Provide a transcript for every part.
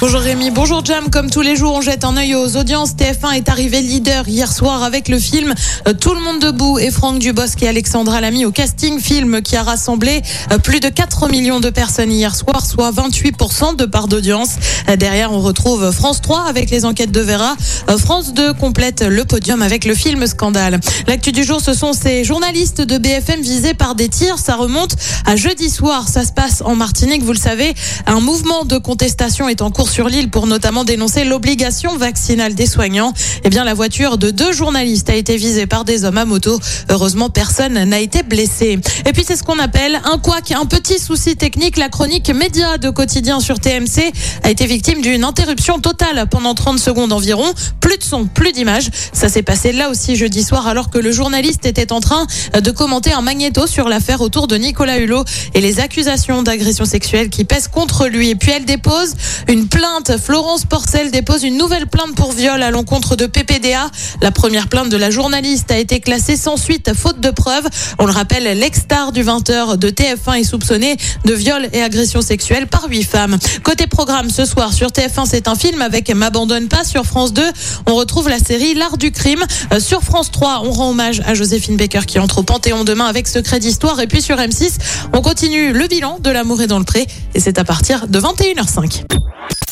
Bonjour Rémi, bonjour Jam. Comme tous les jours, on jette un œil aux audiences. TF1 est arrivé leader hier soir avec le film euh, Tout le monde debout et Franck Dubosc et Alexandra Lamy au casting. Film qui a rassemblé euh, plus de 4 millions de personnes hier soir, soit 28% de part d'audience. Euh, Derrière, on retrouve France 3 avec les enquêtes de Vera. France 2 complète le podium avec le film Scandale. L'actu du jour, ce sont ces journalistes de BFM visés par des tirs. Ça remonte à jeudi soir. Ça se passe en Martinique. Vous le savez, un mouvement de contestation est en cours sur l'île pour notamment dénoncer l'obligation vaccinale des soignants. Eh bien, la voiture de deux journalistes a été visée par des hommes à moto. Heureusement, personne n'a été blessé. Et puis, c'est ce qu'on appelle un couac, un petit souci technique. La chronique média de quotidien sur TMC a été victime d'une interruption totale pendant 30 secondes environ. Plus de son, plus d'image. Ça s'est passé là aussi jeudi soir alors que le journaliste était en train de commenter un magnéto sur l'affaire autour de Nicolas Hulot et les accusations d'agression sexuelle qui pèsent contre lui. Et puis elle dépose une plainte. Florence Porcel dépose une nouvelle plainte pour viol à l'encontre de PPDA. La première plainte de la journaliste a été classée sans suite faute de preuves. On le rappelle, l'ex-star du 20h de TF1 est soupçonné de viol et agression sexuelle par huit femmes. Côté programme ce soir sur TF1, c'est un film avec M'abandonne pas. Sur France 2, on retrouve la série L'art du crime. Euh, Sur France 3, on rend hommage à Joséphine Baker qui entre au Panthéon demain avec Secret d'Histoire. Et puis sur M6, on continue le bilan de l'amour est dans le pré. Et c'est à partir de 21h05.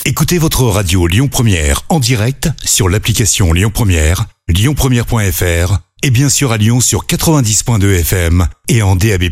Écoutez votre radio Lyon Première en direct sur l'application Lyon Première, lyonpremière.fr et bien sûr à Lyon sur 90.2 FM et en DAB+.